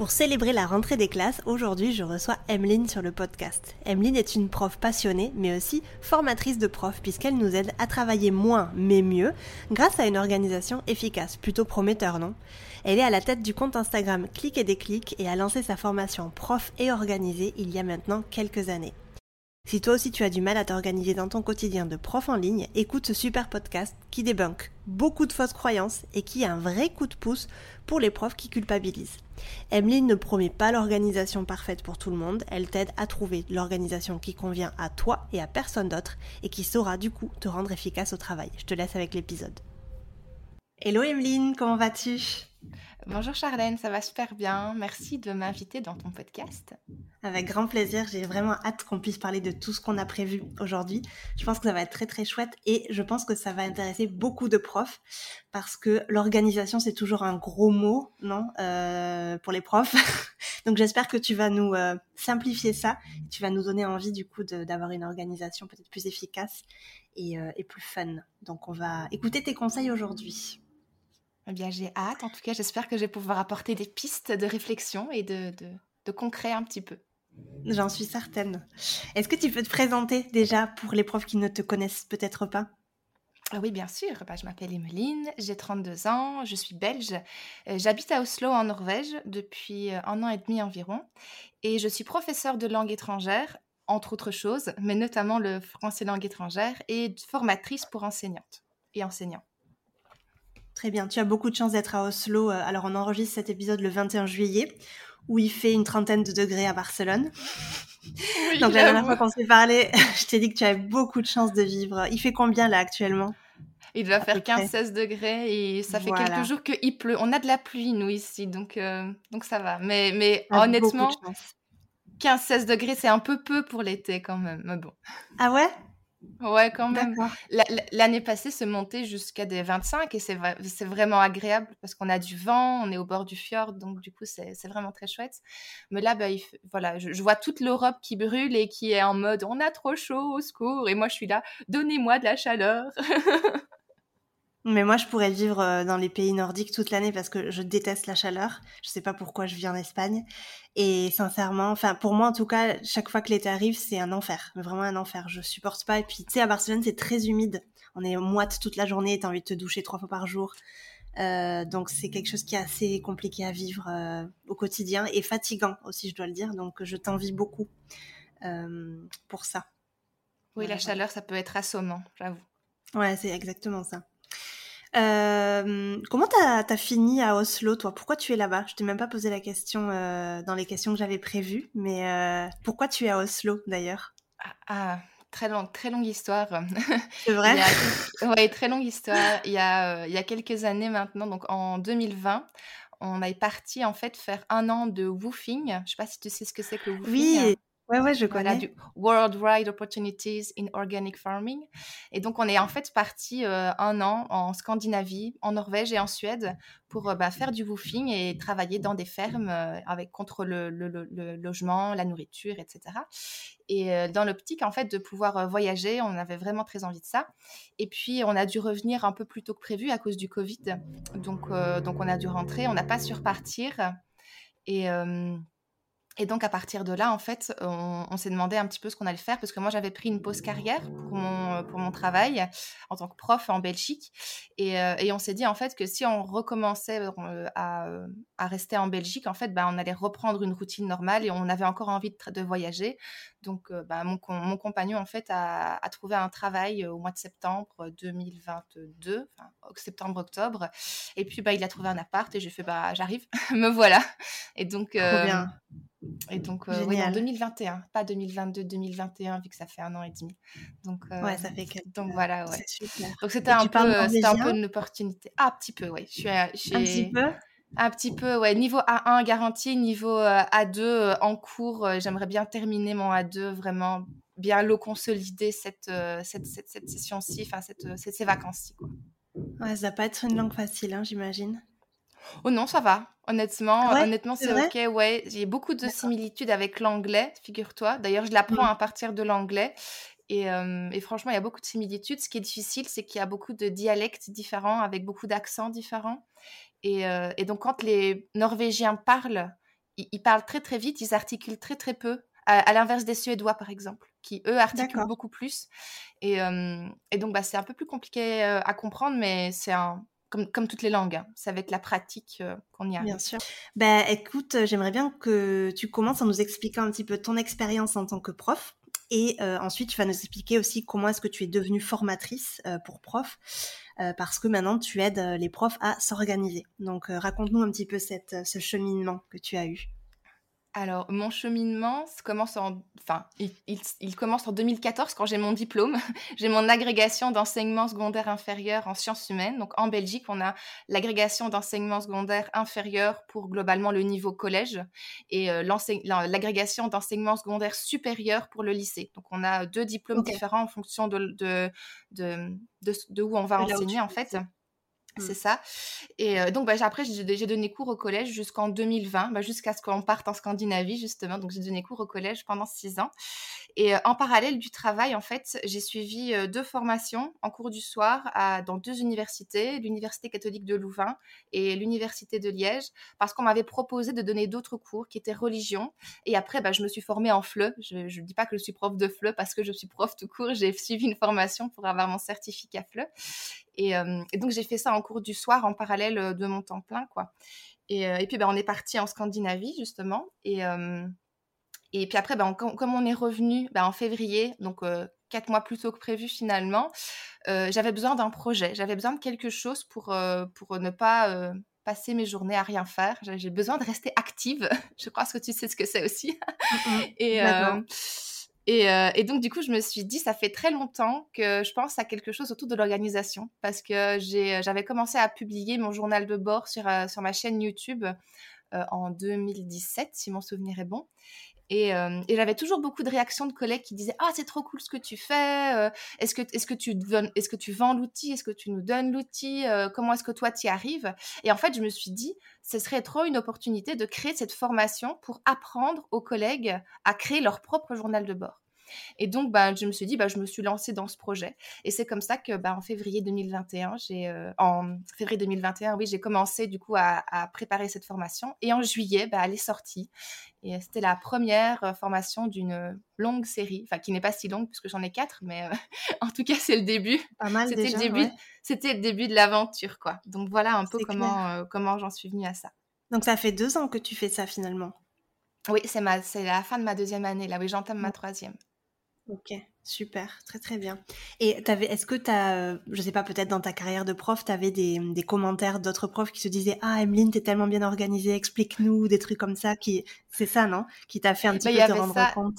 Pour célébrer la rentrée des classes, aujourd'hui je reçois Emeline sur le podcast. Emeline est une prof passionnée, mais aussi formatrice de profs, puisqu'elle nous aide à travailler moins, mais mieux, grâce à une organisation efficace, plutôt prometteur, non? Elle est à la tête du compte Instagram Clic et Déclic et a lancé sa formation prof et organisée il y a maintenant quelques années. Si toi aussi tu as du mal à t'organiser dans ton quotidien de prof en ligne, écoute ce super podcast qui débunk beaucoup de fausses croyances et qui a un vrai coup de pouce pour les profs qui culpabilisent. Emeline ne promet pas l'organisation parfaite pour tout le monde, elle t'aide à trouver l'organisation qui convient à toi et à personne d'autre et qui saura du coup te rendre efficace au travail. Je te laisse avec l'épisode. Hello Emeline, comment vas-tu? Bonjour Charlène, ça va super bien. Merci de m'inviter dans ton podcast. Avec grand plaisir, j'ai vraiment hâte qu'on puisse parler de tout ce qu'on a prévu aujourd'hui. Je pense que ça va être très très chouette et je pense que ça va intéresser beaucoup de profs parce que l'organisation c'est toujours un gros mot, non, euh, pour les profs. Donc j'espère que tu vas nous euh, simplifier ça, tu vas nous donner envie du coup d'avoir une organisation peut-être plus efficace et, euh, et plus fun. Donc on va écouter tes conseils aujourd'hui. Eh bien, j'ai hâte. En tout cas, j'espère que je vais pouvoir apporter des pistes de réflexion et de, de, concret un petit peu. J'en suis certaine. Est-ce que tu peux te présenter déjà pour les profs qui ne te connaissent peut-être pas? Ah oui, bien sûr. Bah, je m'appelle Emeline, j'ai 32 ans, je suis belge. Euh, j'habite à Oslo, en Norvège, depuis euh, un an et demi environ. Et je suis professeure de langue étrangère, entre autres choses, mais notamment le français langue étrangère, et formatrice pour enseignantes et enseignants. Très bien, tu as beaucoup de chance d'être à Oslo. Euh, alors on enregistre cet épisode le 21 juillet, où il fait une trentaine de degrés à Barcelone. Donc la dernière fois qu'on s'est parlé, je t'ai dit que tu avais beaucoup de chance de vivre. Il fait combien là actuellement? Il doit faire 15-16 degrés et ça fait quelques jours qu'il pleut. On a de la pluie, nous, ici, donc, euh, donc ça va. Mais, mais honnêtement, 15-16 degrés, c'est un peu peu pour l'été quand même. Mais bon. Ah ouais? Ouais, quand même. L'année passée, se montait jusqu'à des 25 et c'est vraiment agréable parce qu'on a du vent, on est au bord du fjord, donc du coup, c'est vraiment très chouette. Mais là, bah, voilà, je, vois toute l'Europe qui brûle et qui est en mode on a trop chaud, au secours. Et moi, je suis là, donnez-moi de la chaleur. Mais moi, je pourrais vivre euh, dans les pays nordiques toute l'année parce que je déteste la chaleur. Je sais pas pourquoi je vis en Espagne. Et sincèrement, enfin, pour moi, en tout cas, chaque fois que l'été arrive, c'est un enfer. Vraiment un enfer. Je supporte pas. Et puis, tu sais, à Barcelone, c'est très humide. On est moite toute la journée. T'as envie de te doucher trois fois par jour. Euh, donc, c'est quelque chose qui est assez compliqué à vivre euh, au quotidien et fatigant aussi, je dois le dire. Donc, je t'envie beaucoup euh, pour ça. Oui, la chaleur, ça peut être assommant, j'avoue. Ouais, c'est exactement ça. Euh, comment t'as as fini à Oslo, toi? Pourquoi tu es là-bas? Je t'ai même pas posé la question euh, dans les questions que j'avais prévues, mais euh, pourquoi tu es à Oslo d'ailleurs? Ah, ah, très longue, très longue histoire. C'est vrai? Oui, très longue histoire. Il y, a, il y a quelques années maintenant, donc en 2020, on est parti en fait faire un an de woofing. Je sais pas si tu sais ce que c'est que le woofing. Oui, Ouais, ouais, je connais. du Worldwide Opportunities in Organic Farming. Et donc, on est en fait parti euh, un an en Scandinavie, en Norvège et en Suède pour euh, bah, faire du woofing et travailler dans des fermes euh, avec contre le, le, logement, la nourriture, etc. Et dans l'optique, en fait, de pouvoir voyager, on avait vraiment très envie de ça. Et puis, on a dû revenir un peu plus tôt que prévu à cause du Covid. Donc, donc on a dû rentrer. On n'a pas su repartir. Et et donc, à partir de là, en fait, on, s'est demandé un petit peu ce qu'on allait faire, parce que moi, j'avais pris une pause carrière pour mon, pour mon travail en tant que prof en Belgique. Et, euh, et on s'est dit, en fait, que si on recommençait euh, à, à, rester en Belgique, en fait, bah, on allait reprendre une routine normale et on avait encore envie de, de voyager. Donc, euh, bah, mon, mon, compagnon, en fait, a, a, trouvé un travail au mois de septembre 2022, enfin, septembre-octobre. Et puis, bah, il a trouvé un appart et j'ai fait, bah, j'arrive, me voilà. Et donc, bien. Et donc, euh, oui, en 2021, pas 2022-2021, vu que ça fait un an et demi. Donc, euh, ouais, ça fait Donc, voilà, ouais. Donc, c'était un, peu, un peu une opportunité. Ah, un petit peu, oui. Je suis, un petit peu? un petit peu, ouais. Niveau A1 garanti, niveau euh, A2 en cours. J'aimerais bien terminer mon A2 vraiment bien le consolider cette, cette, cette, cette session-ci, enfin cette, ces vacances-ci. Ouais, ça va pas être une langue facile, hein, j'imagine. Oh non, ça va. Honnêtement, Ouais, honnêtement, c'est ok. Ouais, j'ai beaucoup de similitudes avec l'anglais, figure-toi. D'ailleurs, je l'apprends Mmh. à partir de l'anglais. Et, euh, et franchement, il y a beaucoup de similitudes. Ce qui est difficile, c'est qu'il y a beaucoup de dialectes différents, avec beaucoup d'accents différents. Et, euh, et donc, quand les Norvégiens parlent, ils, ils parlent très très vite, ils articulent très très peu, à, à l'inverse des Suédois, par exemple, qui eux articulent beaucoup plus. Et, euh, et donc, bah, c'est un peu plus compliqué à comprendre, mais c'est un, comme, toutes les langues, hein. c'est avec la pratique euh, qu'on y Bien arrive. sûr. Ben, écoute, euh, j'aimerais bien que tu commences en nous expliquant un petit peu ton expérience en tant que prof. Et euh, ensuite, tu vas nous expliquer aussi comment est-ce que tu es devenue formatrice pour prof, parce que maintenant, tu aides les profs à s'organiser. Donc, raconte-nous un petit peu cette, ce cheminement que tu as eu. Alors, mon cheminement commence en, enfin, il, il- il commence en 2014 quand j'ai mon diplôme. J'ai mon agrégation d'enseignement secondaire inférieur en sciences humaines. Donc, en Belgique, on a l'agrégation d'enseignement secondaire inférieur pour globalement le niveau collège et euh, l'agrégation d'enseignement secondaire supérieur pour le lycée. Donc, on a deux diplômes différents en fonction de, de, de, où on va là enseigner, en fait. C'est ça. Et euh, donc, bah, après, j'ai j'ai donné cours au collège jusqu'en 2020, bah, jusqu'à ce qu'on parte en Scandinavie, justement. Donc, j'ai donné cours au collège pendant six ans. Et euh, en parallèle du travail, en fait, j'ai suivi euh, deux formations en cours du soir à, dans deux universités, l'Université catholique de Louvain et l'Université de Liège, parce qu'on m'avait proposé de donner d'autres cours qui étaient religion. Et après, bah, je me suis formée en FLE. Je ne dis pas que je suis prof de FLE parce que je suis prof tout court. J'ai suivi une formation pour avoir mon certificat FLE. Et, et donc, j'ai fait ça en cours du soir en parallèle de mon temps plein, quoi. Et, et puis, bah, on est parti en Scandinavie, justement. Et, et puis après, on- com- comme on est revenu bah, en février, donc quatre mois plus tôt que prévu finalement, euh, j'avais besoin d'un projet. J'avais besoin de quelque chose pour, euh, pour ne pas euh, passer mes journées à rien faire. J'ai besoin de rester active. Je crois que tu sais ce que c'est aussi. Et, euh, et, euh, et donc, du coup, je me suis dit, ça fait très longtemps que je pense à quelque chose autour de l'organisation. Parce que j'ai- j'avais commencé à publier mon journal de bord sur, euh, ma chaîne YouTube euh, en 2017, si mon souvenir est bon. Et, euh, j'avais toujours beaucoup de réactions de collègues qui disaient Ah, c'est trop cool ce que tu fais. euh, est-ce, que, tu, vends l'outil Est-ce que tu nous donnes l'outil Euh, Comment est-ce que toi, tu y arrives? Et en fait, je me suis dit Ce serait trop une opportunité de créer cette formation pour apprendre aux collègues à créer leur propre journal de bord. Et donc, bah, je me suis dit, bah, je me suis lancée dans ce projet. Et c'est comme ça que, bah, en février 2021, j'ai, euh, en février 2021, oui, j'ai commencé du coup à, à préparer cette formation. Et en juillet, bah, elle est sortie. Et euh, c'était la première euh, formation d'une longue série, enfin qui n'est pas si longue puisque j'en ai quatre, mais euh, en tout cas c'est le début. Pas mal C'était déjà, le début, ouais. c'était le début de l'aventure, quoi. Donc voilà un peu C'est comment euh, comment j'en suis venue à ça. Donc, ça fait deux ans que tu fais ça finalement. Oui, c'est ma, c'est la fin de ma deuxième année là. Oui, j'entame ma troisième. Ok, super, très très bien. Et t'avais, est-ce que tu as, je sais pas, peut-être dans ta carrière de prof, tu avais des, des commentaires d'autres profs qui se disaient Ah, Emeline, t'es tellement bien organisée, explique-nous, des trucs comme ça, qui, c'est ça, non? Qui t'a fait un petit Bah, il peu te rendre ça. compte?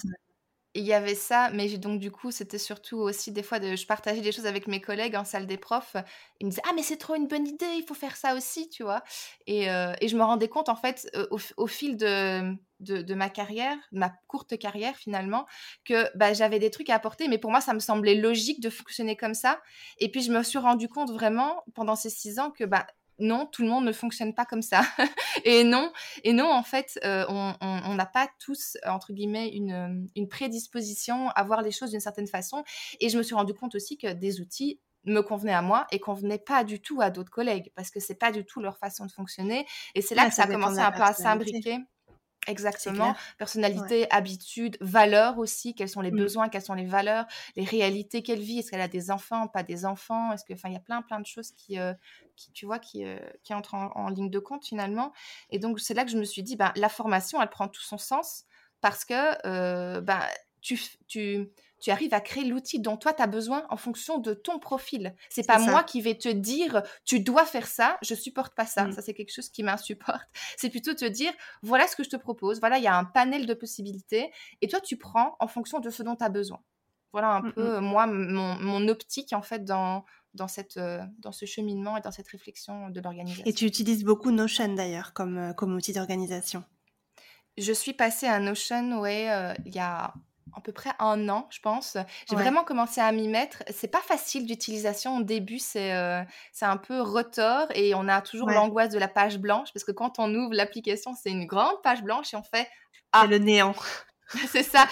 Il y avait ça, mais donc du coup, c'était surtout aussi des fois, de, je partageais des choses avec mes collègues en salle des profs. Ils me disaient, ah mais c'est trop une bonne idée, il faut faire ça aussi, tu vois. Et, et je me rendais compte en fait au, fil de, de, ma carrière, ma courte carrière finalement, que bah, j'avais des trucs à apporter, mais pour moi, ça me semblait logique de fonctionner comme ça. Et puis je me suis rendu compte vraiment pendant ces six ans que bah non, tout le monde ne fonctionne pas comme ça. et non, et non, en fait, euh, on n'a pas tous, entre guillemets, une, euh, une prédisposition à voir les choses d'une certaine façon. Et je me suis rendu compte aussi que des outils me convenaient à moi et convenaient pas du tout à d'autres collègues parce que c'est pas du tout leur façon de fonctionner. Et c'est là Ouais, que ça ça a commencé un peu à s'imbriquer. Exactement. Personnalité, habitudes, valeurs aussi. Quels sont les Mm. besoins, quelles sont les valeurs, les réalités qu'elle vit? Est-ce qu'elle a des enfants, pas des enfants? Est-ce que, enfin, il y a plein, plein de choses qui, euh, qui tu vois, qui, euh, qui entrent en, en ligne de compte finalement. Et donc, c'est là que je me suis dit, ben, la formation, elle prend tout son sens parce que, euh, ben, tu, tu, tu arrives à créer l'outil dont toi, tu as besoin en fonction de ton profil. C'est pas ça. moi qui vais te dire, tu dois faire ça, je supporte pas ça. Mm. Ça, c'est quelque chose qui m'insupporte. C'est plutôt te dire, voilà ce que je te propose, voilà, il y a un panel de possibilités, et toi, tu prends en fonction de ce dont tu as besoin. Voilà un Mm, peu, mm. euh, moi, mon, mon optique, en fait, dans, dans, cette, euh, dans ce cheminement et dans cette réflexion de Et l'organisation. tu utilises beaucoup Notion d'ailleurs comme, euh, comme outil d'organisation. Je suis passée à Notion, ouais, euh, il y a à peu près un an, je pense. J'ai vraiment commencé à m'y mettre. C'est pas facile d'utilisation au début, c'est euh, c'est un peu retors et on a toujours l'angoisse de la page blanche parce que quand on ouvre l'application, c'est une grande page blanche et on fait ah le néant. c'est ça.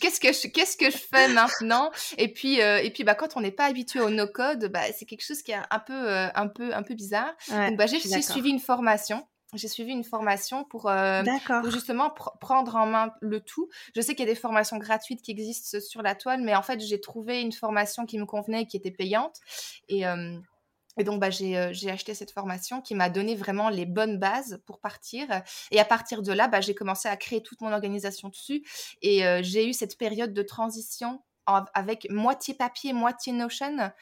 Qu'est-ce que je qu'est-ce que je fais maintenant? Et puis euh, et puis bah quand on n'est pas habitué au no code, bah c'est quelque chose qui est un peu euh, un peu un peu bizarre. Donc bah j'ai suivi une formation j'ai suivi une formation pour, euh, justement prendre en main le tout. Je sais qu'il y a des formations gratuites qui existent sur la toile, mais en fait, j'ai trouvé une formation qui me convenait et qui était payante. Et, euh, et donc, bah, euh, j'ai acheté cette formation qui m'a donné vraiment les bonnes bases pour partir. Et à partir de là, bah, j'ai commencé à créer toute mon organisation dessus. Et j'ai eu cette période de transition avec moitié papier, moitié Notion.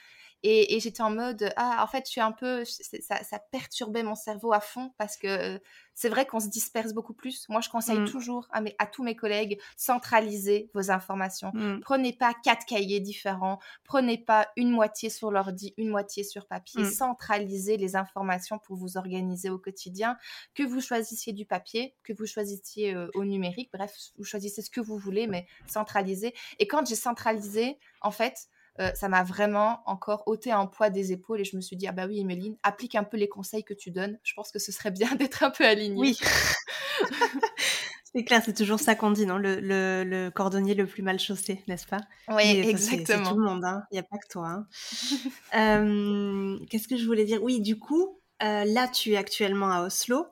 Et, j'étais en mode, ah, en fait, je suis un peu, ça, ça perturbait mon cerveau à fond parce que c'est vrai qu'on se disperse beaucoup plus. Moi, je conseille mmh. toujours à, mes, à tous mes collègues, centralisez vos informations. Mmh. Prenez pas quatre cahiers différents. Prenez pas une moitié sur l'ordi, une moitié sur papier. Mmh. Centralisez les informations pour vous organiser au quotidien. Que vous choisissiez du papier, que vous choisissiez au numérique, bref, vous choisissez ce que vous voulez, mais centralisez. Et quand j'ai centralisé, en fait, euh, ça m'a vraiment encore ôté un poids des épaules et je me suis dit, ah bah oui, Emeline, applique un peu les conseils que tu donnes. Je pense que ce serait bien d'être un peu alignée. Oui. c'est clair, c'est toujours ça qu'on dit, non le, le, cordonnier le plus mal chaussé, n'est-ce pas? Oui, exactement. C'est tout le monde, hein. il n'y a pas que toi. Hein. Euh, qu'est-ce que je voulais dire? Oui, du coup, euh, là, tu es actuellement à Oslo.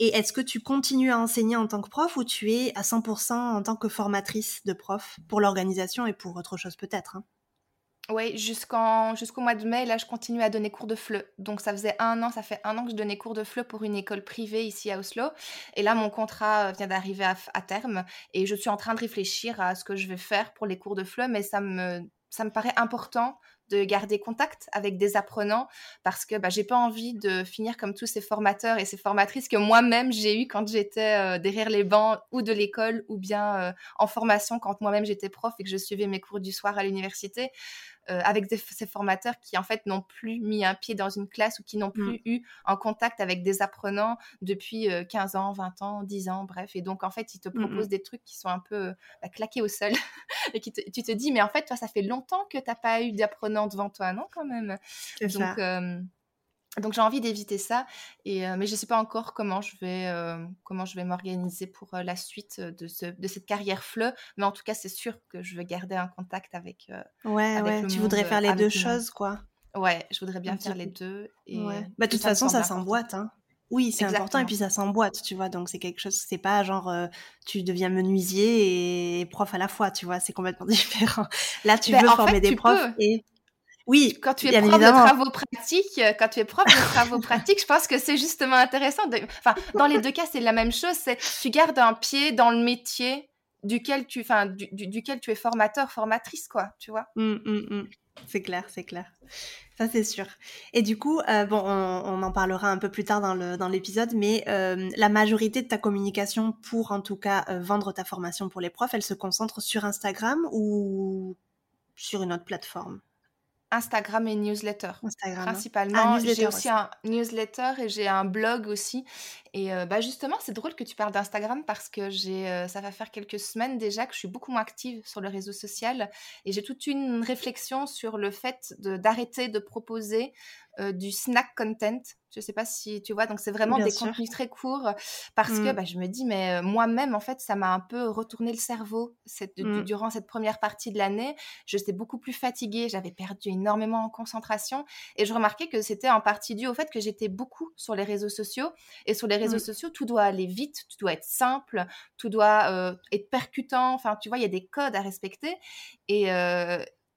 Et est-ce que tu continues à enseigner en tant que prof ou tu es à 100% en tant que formatrice de prof pour l'organisation et pour autre chose peut-être hein? Oui, jusqu'en jusqu'au mois de mai, là, je continue à donner cours de FLE. Donc, ça faisait un an, ça fait un an que je donnais cours de FLE pour une école privée ici à Oslo. Et là, mon contrat vient d'arriver à, terme et je suis en train de réfléchir à ce que je vais faire pour les cours de FLE, mais ça me, ça me paraît important de garder contact avec des apprenants parce que bah, j'ai pas envie de finir comme tous ces formateurs et ces formatrices que moi-même j'ai eu quand j'étais euh, derrière les bancs ou de l'école ou bien euh, en formation quand moi-même j'étais prof et que je suivais mes cours du soir à l'université. Euh, avec ces formateurs qui en fait n'ont plus mis un pied dans une classe ou qui n'ont mmh. plus eu en contact avec des apprenants depuis 15 ans, 20 ans, 10 ans, bref. Et donc en fait, ils te mmh, proposent mmh. des trucs qui sont un peu bah, claqués au sol et qui tu te dis, mais en fait, toi, ça fait longtemps que tu n'as pas eu d'apprenant devant toi, non, quand même? Donc, donc j'ai envie d'éviter ça, et, mais je ne sais pas encore comment je vais, comment je vais m'organiser pour la suite de, ce, de cette carrière fleu, mais en tout cas c'est sûr que je vais garder un contact avec. ouais, ouais. tu voudrais faire les deux choses, quoi. Ouais, je voudrais bien faire les deux. Et, bah, de toute façon, ça s'emboîte. Hein. Oui, c'est important et puis ça s'emboîte, tu vois. Donc c'est quelque chose, c'est pas genre tu deviens menuisier et prof à la fois, tu vois. C'est complètement différent. Là, tu ben, veux former des profs et oui, quand tu es prof de travaux pratiques, euh, quand tu es prof de travaux pratiques, je pense que c'est justement intéressant. De... Enfin, dans les deux cas, c'est la même chose. C'est tu gardes un pied dans le métier duquel tu, enfin, duquel tu es formateur, formatrice, quoi. Tu vois. Mmh, mmh, mmh. C'est clair, c'est clair. Ça, c'est sûr. Et du coup, euh, bon, on, en parlera un peu plus tard dans, le, dans l'épisode, mais euh, la majorité de ta communication pour, en tout cas, vendre ta formation pour les profs, elle se concentre sur Instagram ou sur une autre plateforme? Instagram et newsletter. Instagram. Hein. Principalement. Ah, j'ai aussi, un newsletter et j'ai un blog aussi. Et euh, bah justement, c'est drôle que tu parles d'Instagram parce que j'ai, euh, ça va faire quelques semaines déjà que je suis beaucoup moins active sur le réseau social et j'ai toute une réflexion sur le fait d'arrêter de, proposer euh, du snack content. Je sais pas si tu vois, donc c'est vraiment des contenus très courts parce que mmh. bah, je me dis, mais euh, moi-même, en fait, ça m'a un peu retourné le cerveau cette, mmh. durant cette première partie de l'année. Je J'étais beaucoup plus fatiguée, j'avais perdu énormément en concentration et je remarquais que c'était en partie dû au fait que j'étais beaucoup sur les réseaux sociaux et sur les réseaux sociaux, tout doit aller vite, tout doit être simple, tout doit euh, être percutant. Enfin, tu vois, il y a des codes à respecter et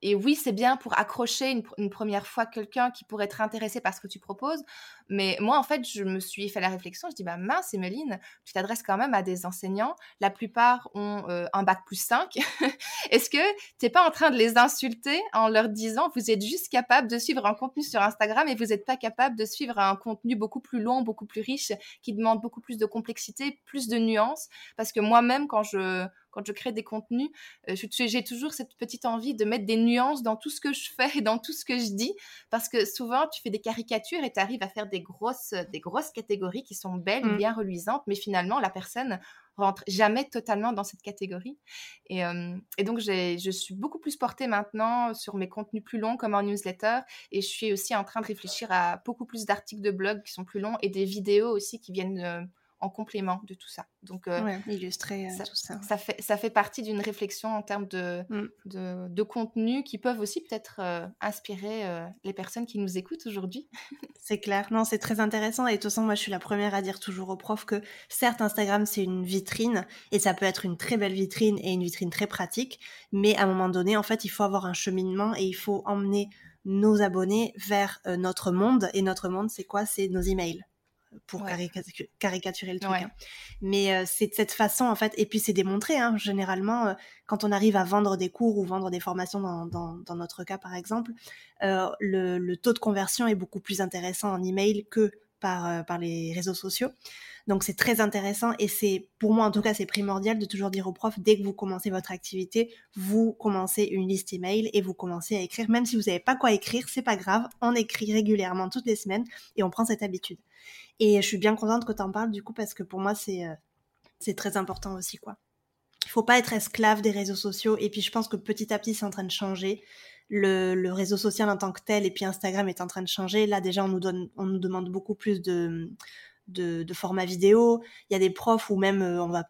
et oui, c'est bien pour accrocher une, première fois quelqu'un qui pourrait être intéressé par ce que tu proposes. Mais moi, en fait, je me suis fait la réflexion. Je dis, bah mince, Emeline, tu t'adresses quand même à des enseignants. La plupart ont euh, un bac plus 5. Est-ce que tu n'es pas en train de les insulter en leur disant, vous êtes juste capable de suivre un contenu sur Instagram et vous n'êtes pas capable de suivre un contenu beaucoup plus long, beaucoup plus riche, qui demande beaucoup plus de complexité, plus de nuances? Parce que moi-même, quand je quand je crée des contenus, euh, j'ai toujours cette petite envie de mettre des nuances dans tout ce que je fais et dans tout ce que je dis, parce que souvent tu fais des caricatures et tu arrives à faire des grosses, des grosses catégories qui sont belles, mmh. bien reluisantes, mais finalement la personne rentre jamais totalement dans cette catégorie. Et, et donc, je suis beaucoup plus portée maintenant sur mes contenus plus longs comme en newsletter. Et je suis aussi en train de réfléchir à beaucoup plus d'articles de blog qui sont plus longs et des vidéos aussi qui viennent en complément de tout ça. Donc, euh, illustrer euh, tout ça. Ça fait, ça fait partie d'une réflexion en termes de, mm. de, de, contenu qui peuvent aussi peut-être euh, inspirer les personnes qui nous écoutent aujourd'hui. c'est clair. Non, c'est très intéressant. Et de toute façon, moi, je suis la première à dire toujours aux profs que certes, Instagram, c'est une vitrine et ça peut être une très belle vitrine et une vitrine très pratique. Mais à un moment donné, en fait, il faut avoir un cheminement et il faut emmener nos abonnés vers notre monde. Et notre monde, c'est quoi? C'est nos emails pour caricaturer le truc. Hein. Mais euh, c'est de cette façon, en fait, et puis c'est démontré, hein, généralement, euh, quand on arrive à vendre des cours ou vendre des formations, dans, dans, notre cas par exemple, euh, le, le, taux de conversion est beaucoup plus intéressant en email que par, par les réseaux sociaux. Donc c'est très intéressant et c'est pour moi en tout cas c'est primordial de toujours dire aux profs dès que vous commencez votre activité, vous commencez une liste email et vous commencez à écrire même si vous savez pas quoi écrire, c'est pas grave, on écrit régulièrement toutes les semaines et on prend cette habitude. Et je suis bien contente que tu en parles du coup parce que pour moi c'est euh, c'est très important aussi quoi. Il faut pas être esclave des réseaux sociaux et puis je pense que petit à petit c'est en train de changer. Le, le, réseau social en tant que tel et puis Instagram est en train de changer. Là déjà on nous donne on nous demande beaucoup plus de de, de format vidéo. Il y a des profs où même euh, on va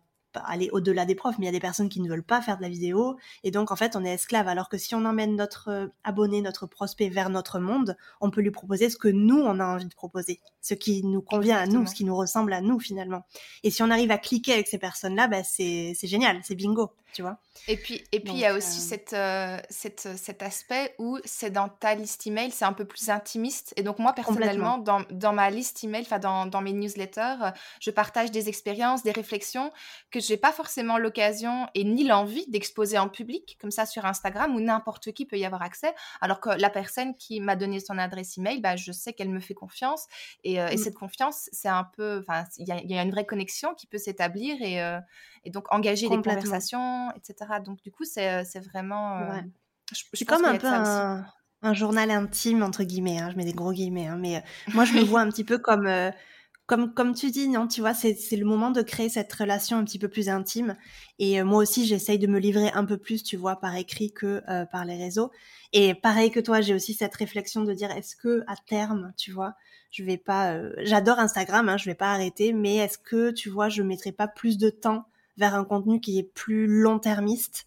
aller au-delà des profs, mais il y a des personnes qui ne veulent pas faire de la vidéo. Et donc, en fait, on est esclave. Alors que si on emmène notre euh, abonné, notre prospect vers notre monde, on peut lui proposer ce que nous, on a envie de proposer. Ce qui nous convient à nous, ce qui nous ressemble à nous, finalement. Et si on arrive à cliquer avec ces personnes-là, bah, c'est génial, c'est bingo tu vois. Et puis, et puis il y a aussi euh, cette, euh, cette, cet aspect où c'est dans ta liste email, c'est un peu plus intimiste. Et donc, moi, personnellement, dans, dans, ma liste email, enfin, dans, dans, mes newsletters, je partage des expériences, des réflexions que je n'ai pas forcément l'occasion et ni l'envie d'exposer en public, comme ça sur Instagram, où n'importe qui peut y avoir accès. Alors que la personne qui m'a donné son adresse email, bah, je sais qu'elle me fait confiance. Et, euh, et mmh. cette confiance, c'est un peu. Enfin, il y, y, a une vraie connexion qui peut s'établir et, et donc engager des conversations, etc. Donc du coup, c'est euh, vraiment... Euh, c'est comme un peu un, journal intime, entre guillemets, hein, je mets des gros guillemets, hein, mais euh, moi je me vois un petit peu comme... comme, comme tu dis, non, tu vois, c'est le moment de créer cette relation un petit peu plus intime. Et moi aussi, j'essaye de me livrer un peu plus, tu vois, par écrit que par les réseaux. Et pareil que toi, j'ai aussi cette réflexion de dire, est-ce que à terme, tu vois, je vais pas, j'adore Instagram, hein, je vais pas arrêter, mais est-ce que, tu vois, je mettrai pas plus de temps vers un contenu qui est plus long-termiste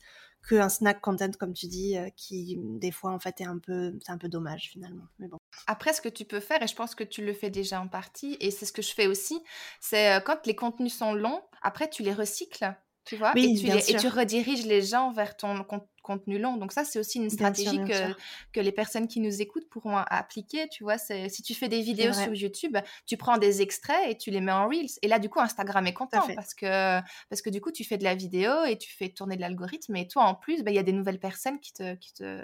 qu'un snack content comme tu dis euh, qui des fois en fait est un peu c'est un peu dommage finalement. Mais bon. Après ce que tu peux faire et je pense que tu le fais déjà en partie et c'est ce que je fais aussi c'est euh, quand les contenus sont longs après tu les recycles tu vois et, tu et, tu rediriges les gens vers ton contenu long. Donc ça, c'est aussi une stratégie que, que les personnes qui nous écoutent pourront appliquer. Tu vois, si tu fais des vidéos sur YouTube, tu prends des extraits et tu les mets en Reels. Et là, du coup, Instagram est content parce que, parce que du coup, tu fais de la vidéo et tu fais tourner de l'algorithme. Et toi, en plus, bah, il y a des nouvelles personnes qui te, qui te,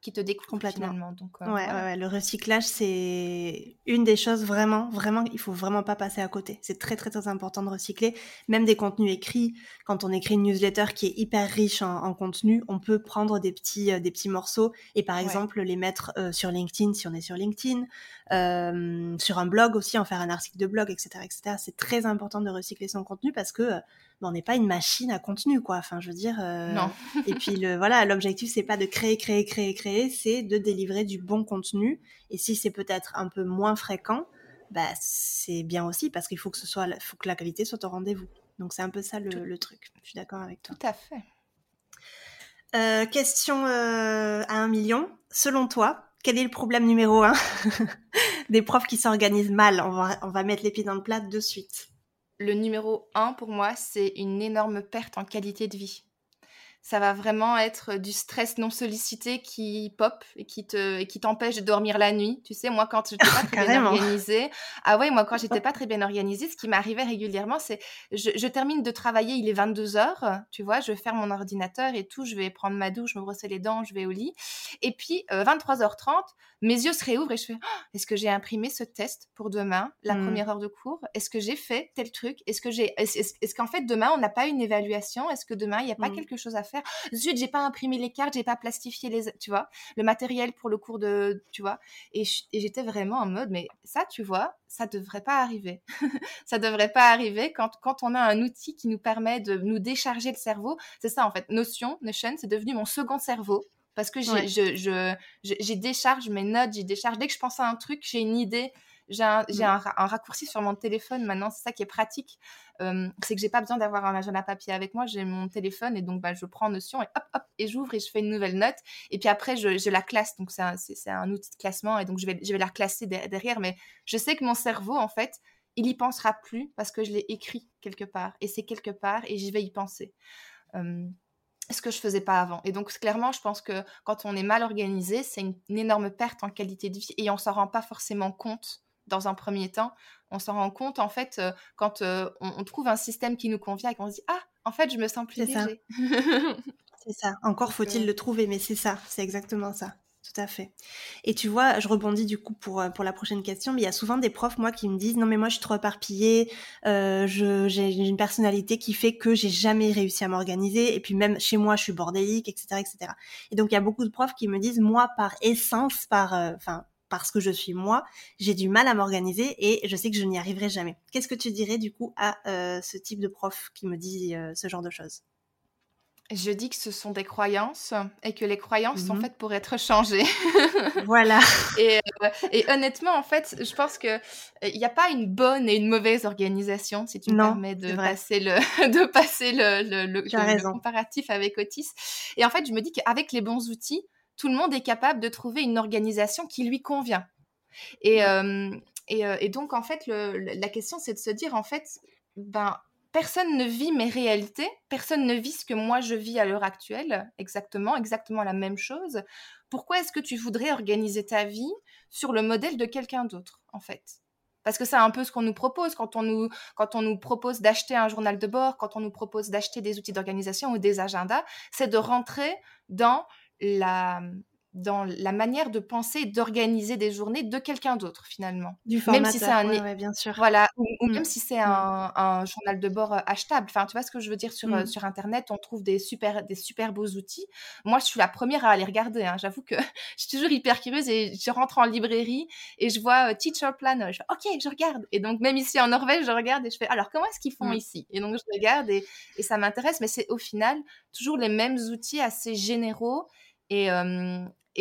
qui te découvre complètement. Donc, euh, ouais, ouais, le recyclage, c'est une des choses vraiment, vraiment, il faut vraiment pas passer à côté. C'est très, très, très important de recycler. Même des contenus écrits, quand on écrit une newsletter qui est hyper riche en, contenu, on peut prendre des petits, euh, des petits morceaux et par exemple les mettre euh, sur LinkedIn si on est sur LinkedIn, sur un blog aussi, en faire un article de blog, etc., etc. C'est très important de recycler son contenu parce que on n'est pas une machine à contenu, quoi. Enfin, je veux dire. non. et puis le, voilà, l'objectif c'est pas de créer, créer, créer, créer c'est de délivrer du bon contenu. Et si c'est peut-être un peu moins fréquent, bah, c'est bien aussi parce qu'il faut que ce soit, faut que la qualité soit au rendez-vous. Donc c'est un peu ça le, truc. Je suis d'accord avec toi. Tout à fait. Euh, question euh, à un million. Selon toi, quel est le problème numéro un des profs qui s'organisent mal? On va, on va mettre les pieds dans le plat de suite. Le numéro un pour moi, c'est une énorme perte en qualité de vie. Ça va vraiment être du stress non sollicité qui pop et qui te et qui t'empêche de dormir la nuit. Tu sais, moi quand j'étais pas très bien organisée, ah ouais, moi quand j'étais pas très bien organisée, ce qui m'arrivait régulièrement, c'est je, je, termine de travailler, il est 22 h tu vois, je ferme mon ordinateur et tout, je vais prendre ma douche, me brosser les dents, je vais au lit, et puis 23h30, euh, mes yeux se réouvrent et je fais «Oh, est-ce que j'ai imprimé ce test pour demain, la mmh. première heure de cours? Est-ce que j'ai fait tel truc? Est-ce que j'ai est-ce, qu'en fait demain on n'a pas une évaluation? Est-ce que demain il n'y a pas mmh. quelque chose à faire Zut, j'ai pas imprimé les cartes, j'ai pas plastifié les tu vois, le matériel pour le cours de tu vois. Et, j'étais vraiment en mode mais ça tu vois, ça devrait pas arriver. ça devrait pas arriver quand quand on a un outil qui nous permet de nous décharger le cerveau. C'est ça en fait, Notion, Notion, c'est devenu mon second cerveau parce que j'ai je, décharge mes notes, j'ai décharge. Dès que je pense à un truc, j'ai une idée, j'ai un, mmh. un, raccourci sur mon téléphone maintenant, c'est ça qui est pratique. c'est que j'ai pas besoin d'avoir un agenda papier avec moi, j'ai mon téléphone et donc bah, je prends Notion et hop, hop, et j'ouvre et je fais une nouvelle note. Et puis après, je, je la classe, donc c'est un, un, outil de classement et donc je vais, je vais la classer derrière. Mais je sais que mon cerveau, en fait, il y pensera plus parce que je l'ai écrit quelque part et c'est quelque part et j'y vais y penser ce que je faisais pas avant. Et donc, clairement, je pense que quand on est mal organisé, c'est une, énorme perte en qualité de vie et on s'en rend pas forcément compte dans un premier temps. On s'en rend compte, en fait, euh, quand euh, on, trouve un système qui nous convient et qu'on se dit Ah, en fait, je me sens plus léger. C'est ça. Encore faut-il le trouver, mais c'est ça. C'est exactement ça tout à fait. Et tu vois, je rebondis du coup pour, euh, pour la prochaine question, mais il y a souvent des profs, moi, qui me disent non mais moi je suis trop éparpillée, euh, j'ai une personnalité qui fait que j'ai jamais réussi à m'organiser, et puis même chez moi je suis bordélique, etc., etc. Et donc il y a beaucoup de profs qui me disent moi par essence, par, euh, enfin parce que je suis moi, j'ai du mal à m'organiser et je sais que je n'y arriverai jamais. Qu'est-ce que tu dirais du coup à ce type de prof qui me dit ce genre de choses? Je dis que ce sont des croyances et que les croyances sont mmh faites pour être changées. voilà. Et, euh, et, honnêtement, en fait, je pense que il n'y a pas une bonne et une mauvaise organisation, si tu me permets de passer le, de passer le, le, le, comparatif avec Otis. Et en fait, je me dis qu'avec les bons outils, tout le monde est capable de trouver une organisation qui lui convient. Et, euh, et, euh, et, donc, en fait, la question, c'est de se dire, en fait, ben, personne ne vit mes réalités, personne ne vit ce que moi je vis à l'heure actuelle, exactement, exactement la même chose. Pourquoi est-ce que tu voudrais organiser ta vie sur le modèle de quelqu'un d'autre, en fait? Parce que c'est un peu ce qu'on nous propose quand on nous, quand on nous propose d'acheter un journal de bord, quand on nous propose d'acheter des outils d'organisation ou des agendas, c'est de rentrer dans la, dans la manière de penser et d'organiser des journées de quelqu'un d'autre finalement. Du même si c'est un bien sûr. Voilà, ou, mmh. même si c'est mmh. un, journal de bord euh, achetable. Enfin, tu vois ce que je veux dire sur, euh, mmh. sur internet, on trouve des super des super beaux outils. Moi, je suis la première à aller regarder. Hein. J'avoue que je suis toujours hyper curieuse et je rentre en librairie et je vois euh, Teacher Planner. Je fais OK, je regarde. Et donc même ici en Norvège, je regarde et je fais alors comment est-ce qu'ils font ici? Et donc je regarde et, et ça m'intéresse, mais c'est au final toujours les mêmes outils assez généraux et,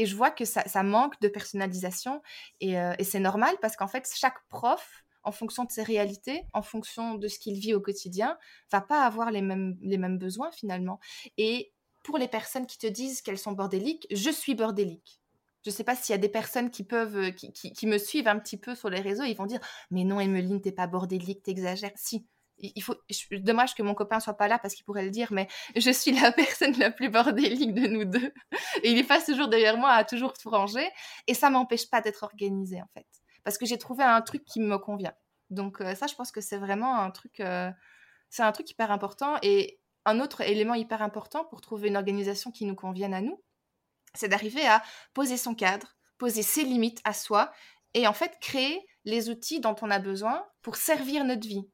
je vois que ça, manque de personnalisation et, c'est normal parce qu'en fait, chaque prof, en fonction de ses réalités, en fonction de ce qu'il vit au quotidien, va pas avoir les mêmes, les mêmes besoins finalement. Et pour les personnes qui te disent qu'elles sont bordéliques, je suis bordélique. Je ne sais pas s'il y a des personnes qui peuvent, euh, qui, qui, me suivent un petit peu sur les réseaux, ils vont dire Mais non, Emeline, t'es pas bordélique, t'exagères. Si, il faut dommage que mon copain soit pas là parce qu'il pourrait le dire mais je suis la personne la plus bordélique de nous deux. Et il est pas toujours derrière moi à toujours tout ranger. Et ça m'empêche pas d'être organisée en fait. Parce que j'ai trouvé un truc qui me convient. Donc euh, ça je pense que c'est vraiment un truc euh, c'est un truc hyper important. Et un autre élément hyper important pour trouver une organisation qui nous convienne à nous c'est d'arriver à poser son cadre poser ses limites à soi et en fait créer les outils dont on a besoin pour servir notre vie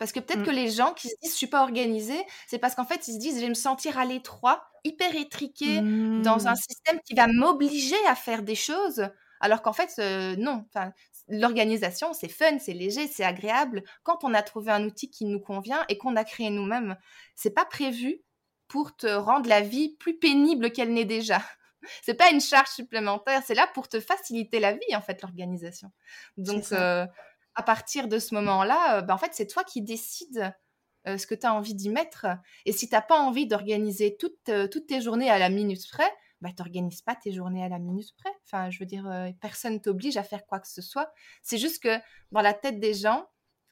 parce que peut-être que mmh. les gens qui se disent je suis pas organisée, c'est parce qu'en fait ils se disent je vais me sentir à l'étroit, hyper étriqué dans un mmh. système qui va m'obliger à faire des choses, alors qu'en fait euh, non. Enfin, l'organisation c'est fun, c'est léger, c'est agréable quand on a trouvé un outil qui nous convient et qu'on a créé nous-mêmes. C'est pas prévu pour te rendre la vie plus pénible qu'elle n'est déjà. C'est pas une charge supplémentaire, c'est là pour te faciliter la vie en fait l'organisation. Donc à partir de ce moment-là, euh, ben, en fait, c'est toi qui décides euh, ce que tu as envie d'y mettre. Et si tu n'as pas envie d'organiser toutes, euh, toutes tes journées à la minute près, bah, tu n'organises pas tes journées à la minute près. Enfin, je veux dire, personne t'oblige à faire quoi que ce soit. C'est juste que dans la tête des gens,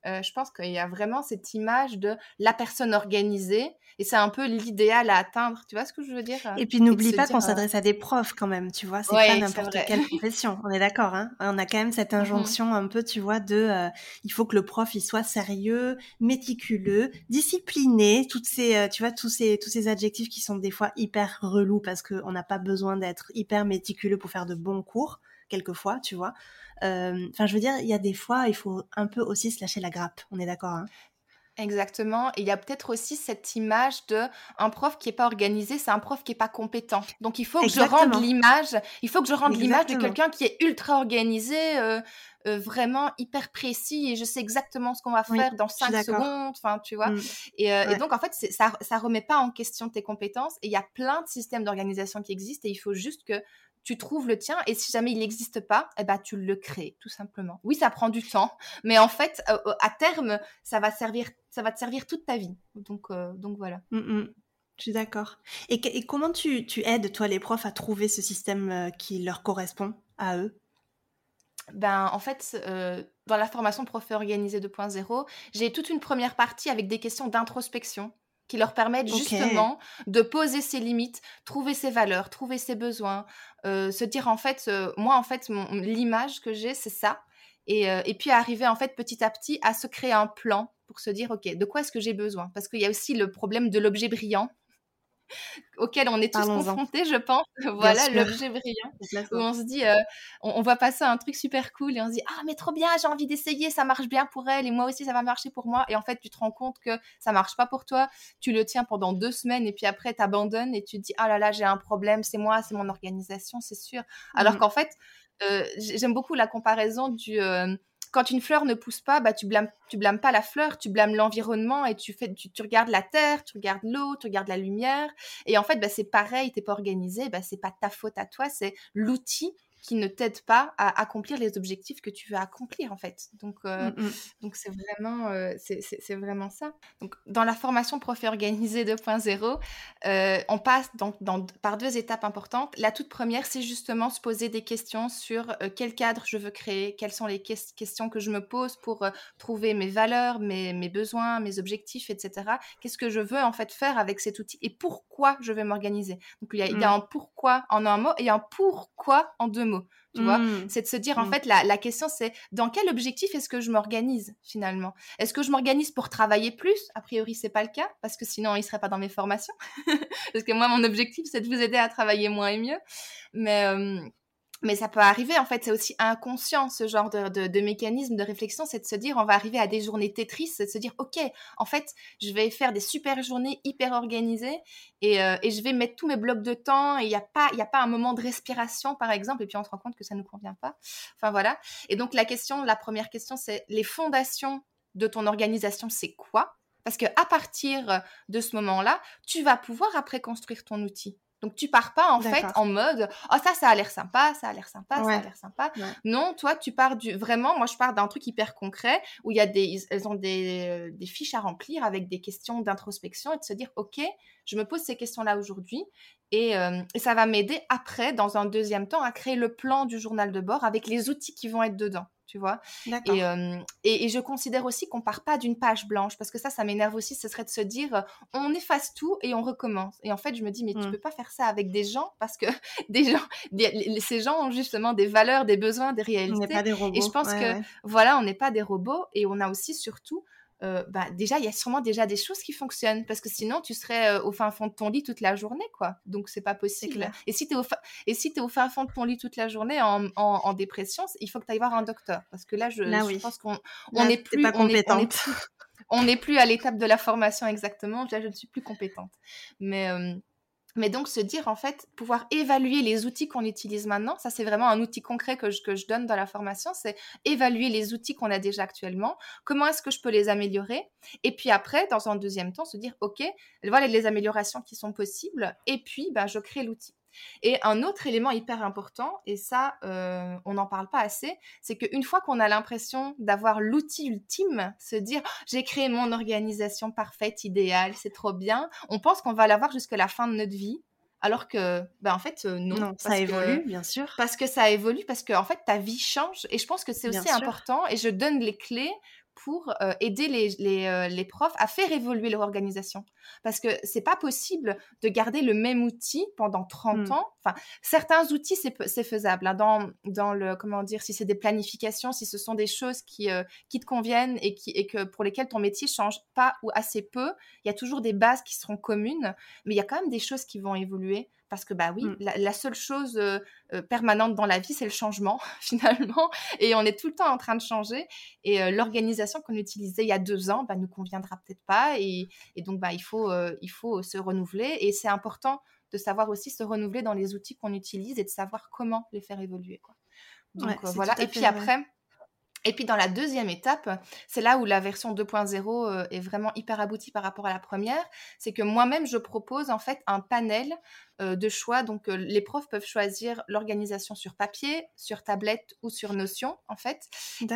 euh, je pense qu'il y a vraiment cette image de la personne organisée et c'est un peu l'idéal à atteindre. Tu vois ce que je veux dire Et puis n'oublie pas qu'on euh, s'adresse à des profs quand même, tu vois. C'est pas n'importe quelle profession. On est d'accord, hein On a quand même cette mmh injonction un peu, tu vois, de euh, il faut que le prof il soit sérieux, méticuleux, discipliné. Toutes ces, tu vois, tous ces tous ces adjectifs qui sont des fois hyper relous parce qu'on n'a pas besoin d'être hyper méticuleux pour faire de bons cours quelquefois, tu vois. Enfin, je veux dire, il y a des fois, il faut un peu aussi se lâcher la grappe. On est d'accord hein? Exactement. Et il y a peut-être aussi cette image de un prof qui est pas organisé, c'est un prof qui est pas compétent. Donc il faut que je rende l'image, il faut que je rende l'image de quelqu'un qui est ultra organisé, euh, euh, vraiment hyper précis et je sais exactement ce qu'on va faire dans cinq secondes. Enfin, tu vois. Mmh. Et, euh, et, donc en fait, ça, ça remet pas en question tes compétences. Et il y a plein de systèmes d'organisation qui existent et il faut juste que tu trouves le tien et si jamais il n'existe pas, eh ben, tu le crées tout simplement. Oui, ça prend du temps, mais en fait, euh, euh, à terme, ça va, servir, ça va te servir toute ta vie. Donc, euh, donc voilà. Mmh, mmh. Je suis d'accord. Et, comment tu, aides, toi, les profs, à trouver ce système qui leur correspond à eux? Ben, en fait, dans la formation Prof organisée 2.0, j'ai toute une première partie avec des questions d'introspection qui leur permettent justement de poser ses limites, trouver ses valeurs, trouver ses besoins, euh, se dire en fait, euh, moi en fait, l'image que j'ai, c'est ça. Et, euh, et, puis arriver en fait petit à petit à se créer un plan pour se dire, OK, de quoi est-ce que j'ai besoin? Parce qu'il y a aussi le problème de l'objet brillant auquel on est tous confrontés, je pense. voilà, l'objet brillant. Où on se dit, euh, on, voit passer un truc super cool et on se dit, ah, mais trop bien, j'ai envie d'essayer, ça marche bien pour elle et moi aussi, ça va marcher pour moi. Et en fait, tu te rends compte que ça marche pas pour toi. Tu le tiens pendant deux semaines et puis après, tu abandonnes et tu te dis, ah là là, j'ai un problème, c'est moi, c'est mon organisation, c'est sûr. Alors mmh. qu'en fait, euh, j'aime beaucoup la comparaison du. Euh, quand une fleur ne pousse pas, bah, tu blâmes, tu blâmes pas la fleur, tu blâmes l'environnement et tu fais, tu, regardes la terre, tu regardes l'eau, tu regardes la lumière. Et en fait, bah, c'est pareil, t'es pas organisé, bah, c'est pas ta faute à toi, c'est l'outil qui ne t'aident pas à accomplir les objectifs que tu veux accomplir en fait. Donc euh, mmh, mmh. donc c'est vraiment euh, c'est vraiment ça. Donc dans la formation prof organisée 2.0, euh, on passe dans, par deux étapes importantes. La toute première, c'est justement se poser des questions sur quel cadre je veux créer, quelles sont les questions que je me pose pour trouver mes valeurs, mes, mes besoins, mes objectifs, etc. Qu'est-ce que je veux en fait faire avec cet outil et pourquoi je vais m'organiser? Donc il y, a, il y a mmh. un pourquoi en un mot et un pourquoi en deux mots. Tu vois, mmh. c'est de se dire en mmh. fait la, la question c'est dans quel objectif est-ce que je m'organise finalement? Est-ce que je m'organise pour travailler plus? A priori c'est pas le cas parce que sinon il serait pas dans mes formations. parce que moi mon objectif c'est de vous aider à travailler moins et mieux. Mais mais ça peut arriver, en fait, c'est aussi inconscient ce genre de, de, mécanisme de réflexion, c'est de se dire, on va arriver à des journées Tetris, c'est de se dire, ok, en fait, je vais faire des super journées hyper organisées et, euh, et je vais mettre tous mes blocs de temps et il n'y a pas, il a pas un moment de respiration, par exemple, et puis on se rend compte que ça ne nous convient pas. Enfin voilà. Et donc la question, la première question, c'est les fondations de ton organisation, c'est quoi? Parce que à partir de ce moment-là, tu vas pouvoir après construire ton outil. Donc tu pars pas en fait en mode oh ça ça a l'air sympa, ça a l'air sympa, ça a l'air sympa. Non, toi tu pars du vraiment moi je pars d'un truc hyper concret où il y a des elles ont des, euh, des fiches à remplir avec des questions d'introspection et de se dire OK, je me pose ces questions-là aujourd'hui et, euh, et, ça va m'aider après dans un deuxième temps à créer le plan du journal de bord avec les outils qui vont être dedans tu vois. Et, et, je considère aussi qu'on part pas d'une page blanche, parce que ça, ça m'énerve aussi, ce serait de se dire, on efface tout et on recommence. Et en fait, je me dis, mais tu mmh. peux pas faire ça avec des gens, parce que des gens, ces gens ont justement des valeurs, des besoins, des réalités. Pas des robots. Et je pense que, voilà, on n'est pas des robots, et on a aussi surtout euh, bah, déjà, il y a sûrement déjà des choses qui fonctionnent parce que sinon, tu serais euh, au fin fond de ton lit toute la journée, quoi. Donc, c'est pas possible. Et si tu es, au et si es au fin fond de ton lit toute la journée en, en, dépression, il faut que tu ailles voir un docteur parce que là, je, je pense qu'on on n'est plus, pas compétente. On n'est plus, à l'étape de la formation exactement. Là, je ne suis plus compétente. Mais. Euh, mais donc se dire en fait, pouvoir évaluer les outils qu'on utilise maintenant, ça c'est vraiment un outil concret que je, donne dans la formation, c'est évaluer les outils qu'on a déjà actuellement, comment est-ce que je peux les améliorer, et puis après, dans un deuxième temps, se dire, ok, voilà les améliorations qui sont possibles, et puis ben, je crée l'outil. Et un autre élément hyper important, et ça, euh, on n'en parle pas assez, c'est qu'une fois qu'on a l'impression d'avoir l'outil ultime, se dire «Oh, j'ai créé mon organisation parfaite, idéale, c'est trop bien, on pense qu'on va l'avoir jusqu'à la fin de notre vie. Alors que, ben en fait, euh, non. ça évolue, bien sûr. Parce que ça évolue, parce que en fait, ta vie change. Et je pense que c'est aussi important. Et je donne les clés pour aider les, les, les, profs à faire évoluer leur organisation. Parce que c'est pas possible de garder le même outil pendant 30 mmh. ans. Enfin, certains outils, c'est faisable. Hein, dans, dans le, comment dire, si c'est des planifications, si ce sont des choses qui, qui te conviennent et, qui, et que pour lesquelles ton métier change pas ou assez peu, il y a toujours des bases qui seront communes, mais il y a quand même des choses qui vont évoluer parce que bah oui, mmh. la, seule chose euh, euh, permanente dans la vie, c'est le changement finalement, et on est tout le temps en train de changer. Et euh, l'organisation qu'on utilisait il y a deux ans, bah, nous conviendra peut-être pas, et, donc bah il faut il faut se renouveler. Et c'est important de savoir aussi se renouveler dans les outils qu'on utilise et de savoir comment les faire évoluer. Quoi. Donc voilà. Et puis après. Et puis dans la deuxième étape, c'est là où la version 2.0 euh, est vraiment hyper aboutie par rapport à la première, c'est que moi-même je propose en fait un panel euh, de choix. Donc euh, les profs peuvent choisir l'organisation sur papier, sur tablette ou sur Notion en fait.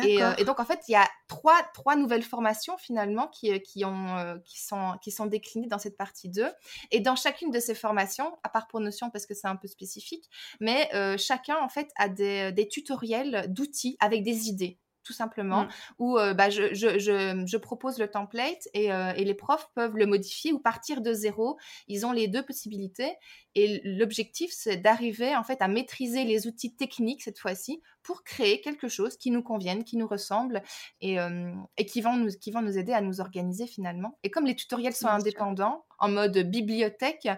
Et, et, donc en fait il y a trois, trois nouvelles formations finalement qui, qui, ont, qui, sont, qui sont déclinées dans cette partie 2. Et dans chacune de ces formations, à part pour Notion parce que c'est un peu spécifique, mais chacun en fait a des, des tutoriels d'outils avec des idées tout simplement, mmh. où euh, bah, je, je, je, propose le template et, euh, et, les profs peuvent le modifier ou partir de zéro. Ils ont les deux possibilités et l'objectif, c'est d'arriver en fait à maîtriser les outils techniques cette fois-ci pour créer quelque chose qui nous convienne, qui nous ressemble et, euh, et qui, vont nous, qui vont nous aider à nous organiser finalement. Et comme les tutoriels sont indépendants, en mode bibliothèque,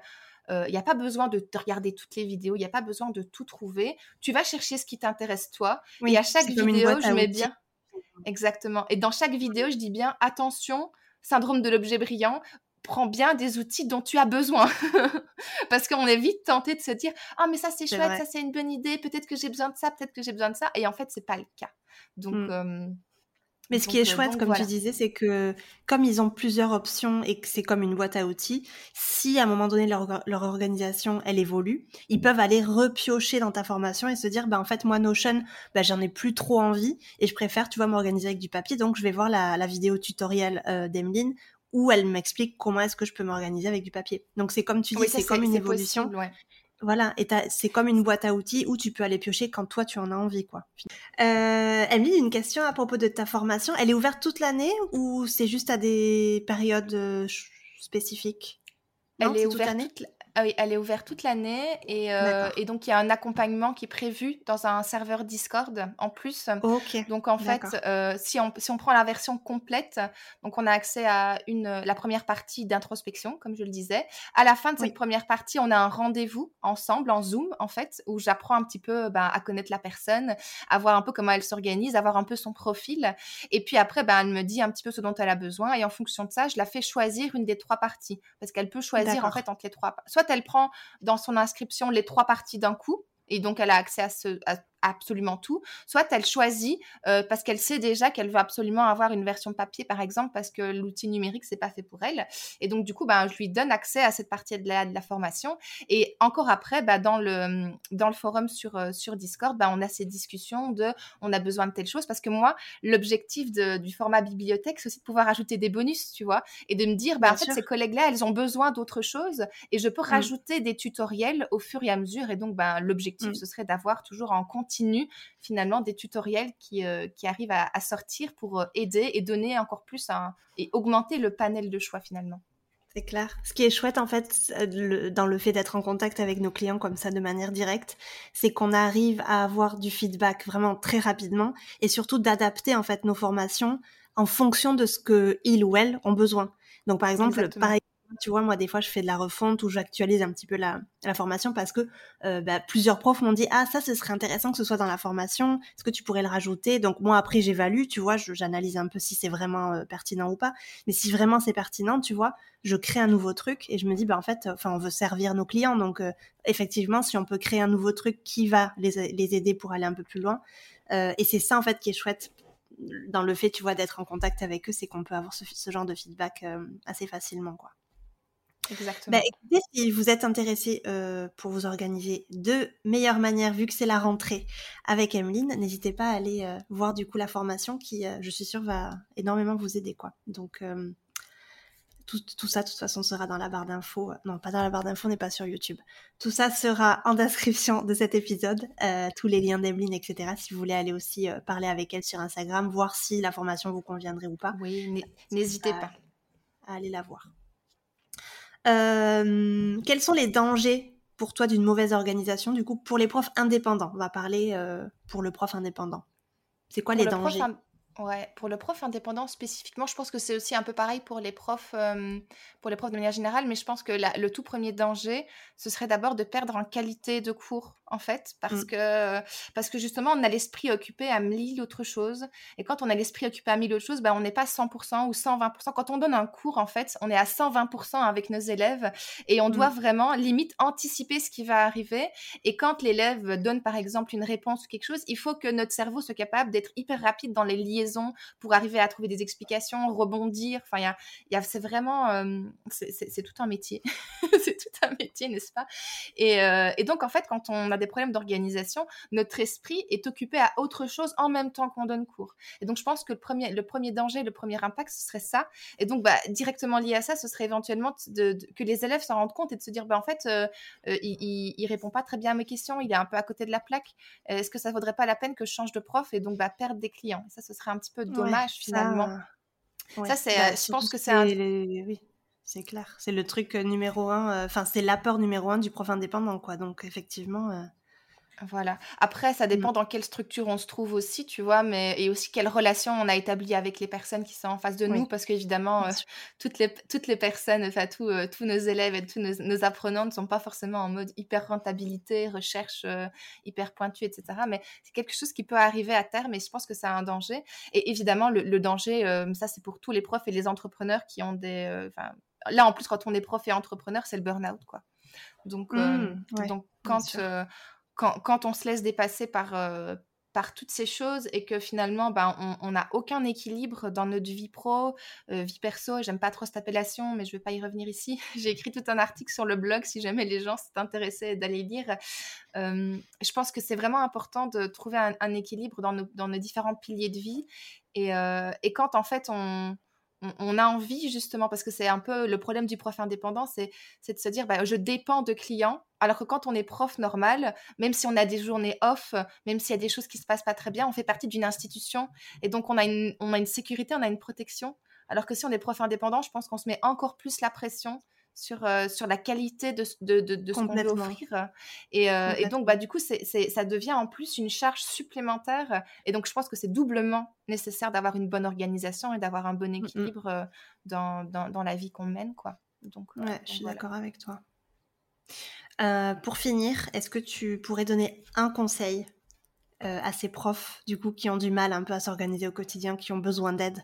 il n'y a pas besoin de regarder toutes les vidéos, il n'y a pas besoin de tout trouver. Tu vas chercher ce qui t'intéresse toi. et à chaque vidéo, je mets bien. Exactement. Et dans chaque vidéo, je dis bien attention, syndrome de l'objet brillant, prends bien des outils dont tu as besoin. Parce qu'on est vite tenté de se dire Ah, mais ça c'est chouette, ça c'est une bonne idée, peut-être que j'ai besoin de ça, peut-être que j'ai besoin de ça. Et en fait, c'est pas le cas. Donc. Mmh. Mais ce qui est euh, chouette, comme tu disais, c'est que comme ils ont plusieurs options et que c'est comme une boîte à outils, si à un moment donné leur, leur organisation elle évolue, ils peuvent aller repiocher dans ta formation et se dire bah en fait moi Notion, bah j'en ai plus trop envie et je préfère tu vois m'organiser avec du papier, donc je vais voir la, la vidéo tutoriel euh, d'Emeline où elle m'explique comment est-ce que je peux m'organiser avec du papier. Donc c'est comme tu dis, c'est comme une évolution. Voilà, et c'est comme une boîte à outils où tu peux aller piocher quand toi tu en as envie, quoi. Euh, Emily, une question à propos de ta formation. Elle est ouverte toute l'année ou c'est juste à des périodes euh, spécifiques? Elle est, ouverte toute l'année. Ah oui, elle est ouverte toute l'année et, euh, et, donc il y a un accompagnement qui est prévu dans un serveur Discord en plus. Donc en fait, euh, si, on, si on prend la version complète, donc on a accès à une, la première partie d'introspection, comme je le disais. À la fin de cette première partie, on a un rendez-vous ensemble en Zoom en fait, où j'apprends un petit peu ben, à connaître la personne, à voir un peu comment elle s'organise, à voir un peu son profil. Et puis après, ben, elle me dit un petit peu ce dont elle a besoin et en fonction de ça, je la fais choisir une des trois parties parce qu'elle peut choisir en fait entre les trois. Soit elle prend dans son inscription les trois parties d'un coup, et donc elle a accès à, ce, absolument tout, soit elle choisit euh, parce qu'elle sait déjà qu'elle veut absolument avoir une version papier, par exemple, parce que l'outil numérique, c'est pas fait pour elle. Et donc, du coup, ben, je lui donne accès à cette partie de la, de la formation. Et encore après, ben, dans, le, dans le forum sur, euh, sur Discord, ben, on a ces discussions de on a besoin de telle chose, parce que moi, l'objectif du format bibliothèque, c'est aussi de pouvoir ajouter des bonus, tu vois, et de me dire, ben, en fait, ces collègues-là, elles ont besoin d'autre chose, et je peux mmh. rajouter des tutoriels au fur et à mesure. Et donc, ben, l'objectif, mmh. ce serait d'avoir toujours en continu finalement des tutoriels qui, euh, qui arrivent à, sortir pour euh, aider et donner encore plus et augmenter le panel de choix finalement. C'est clair. Ce qui est chouette en fait euh, dans le fait d'être en contact avec nos clients comme ça de manière directe, c'est qu'on arrive à avoir du feedback vraiment très rapidement et surtout d'adapter en fait nos formations en fonction de ce que ils ou elles ont besoin. Donc par exemple, pareil tu vois, moi, des fois, je fais de la refonte ou j'actualise un petit peu la, formation parce que euh, bah, plusieurs profs m'ont dit Ah, ça, ce serait intéressant que ce soit dans la formation. Est-ce que tu pourrais le rajouter? Donc, moi, après, j'évalue, tu vois, j'analyse un peu si c'est vraiment euh, pertinent ou pas. Mais si vraiment c'est pertinent, tu vois, je crée un nouveau truc et je me dis Bah, en fait, enfin, on veut servir nos clients. Donc, euh, effectivement, si on peut créer un nouveau truc qui va les, les aider pour aller un peu plus loin. et c'est ça, en fait, qui est chouette dans le fait, tu vois, d'être en contact avec eux, c'est qu'on peut avoir ce, genre de feedback assez facilement, quoi. Exactement. Bah, écoutez, si vous êtes intéressé euh, pour vous organiser de meilleure manière, vu que c'est la rentrée avec Emeline, n'hésitez pas à aller euh, voir du coup la formation qui, euh, je suis sûre, va énormément vous aider. quoi. Donc, tout, tout, ça, de toute façon, sera dans la barre d'infos. Non, pas dans la barre d'infos, on n'est pas sur YouTube. Tout ça sera en description de cet épisode, euh, tous les liens d'Emeline, etc. Si vous voulez aller aussi euh, parler avec elle sur Instagram, voir si la formation vous conviendrait ou pas. Oui, n'hésitez pas à aller la voir. Euh, quels sont les dangers pour toi d'une mauvaise organisation, du coup, pour les profs indépendants? On va parler pour le prof indépendant. C'est quoi les dangers? Ouais, pour le prof indépendant spécifiquement, je pense que c'est aussi un peu pareil pour les profs, euh, pour les profs de manière générale, mais je pense que le tout premier danger, ce serait d'abord de perdre en qualité de cours, en fait, parce mmh. que parce que justement, on a l'esprit occupé à mille autres choses, et quand on a l'esprit occupé à mille autres choses, ben, on n'est pas 100% ou 120%. Quand on donne un cours, en fait, on est à 120% avec nos élèves, et on doit mmh. vraiment limite anticiper ce qui va arriver. Et quand l'élève donne par exemple une réponse ou quelque chose, il faut que notre cerveau soit capable d'être hyper rapide dans les liaisons pour arriver à trouver des explications, rebondir. Enfin, il y a, c'est vraiment, euh, c'est tout un métier. c'est tout un métier, n'est-ce pas? Euh, et, donc, en fait, quand on a des problèmes d'organisation, notre esprit est occupé à autre chose en même temps qu'on donne cours. Et donc, je pense que le premier, le premier danger, le premier impact, ce serait ça. Et donc, bah, directement lié à ça, ce serait éventuellement que les élèves s'en rendent compte et de se dire, bah, en fait, euh, il, il, répond pas très bien à mes questions, il est un peu à côté de la plaque. Est-ce que ça vaudrait pas la peine que je change de prof et donc bah, perdre des clients? Ça, ce serait un petit peu dommage finalement. Ça, c'est, bah, je pense que c'est un... Oui, c'est clair. C'est le truc numéro un, enfin, c'est la peur numéro un du prof indépendant, quoi. Donc, effectivement, voilà. Après, ça dépend mmh. dans quelle structure on se trouve aussi, tu vois, mais et aussi quelle relation on a établie avec les personnes qui sont en face de nous, parce qu'évidemment, euh, toutes, les, toutes les personnes, enfin, tous, euh, tous nos élèves et tous nos, apprenants ne sont pas forcément en mode hyper rentabilité, recherche euh, hyper pointue, etc. Mais c'est quelque chose qui peut arriver à terme et je pense que c'est un danger. Et évidemment, le, danger, ça, c'est pour tous les profs et les entrepreneurs qui ont des. là, en plus, quand on est prof et entrepreneur, c'est le burn-out, quoi. Donc, mmh, donc quand quand, on se laisse dépasser par, euh, par toutes ces choses et que finalement, ben, on n'a aucun équilibre dans notre vie pro, euh, vie perso. J'aime pas trop cette appellation, mais je vais pas y revenir ici. J'ai écrit tout un article sur le blog si jamais les gens s'intéressaient d'aller lire. Euh, je pense que c'est vraiment important de trouver un, équilibre dans nos, dans nos, différents piliers de vie. Et, et quand en fait on, on, a envie justement, parce que c'est un peu le problème du prof indépendant, c'est de se dire, bah, je dépends de clients, alors que quand on est prof normal, même si on a des journées off, même s'il y a des choses qui se passent pas très bien, on fait partie d'une institution, et donc on a, une, on a une sécurité, on a une protection. Alors que si on est prof indépendant, je pense qu'on se met encore plus la pression sur, euh, sur la qualité de, de, de, ce qu'on veut offrir. Et, euh, et, donc, bah, du coup, c'est, ça devient en plus une charge supplémentaire. Et donc, je pense que c'est doublement nécessaire d'avoir une bonne organisation et d'avoir un bon mmh, mmh. équilibre euh, dans, dans, dans, la vie qu'on mène. Quoi. Donc, ouais, je suis d'accord avec toi. pour finir, est-ce que tu pourrais donner un conseil à ces profs, du coup, qui ont du mal un peu à s'organiser au quotidien, qui ont besoin d'aide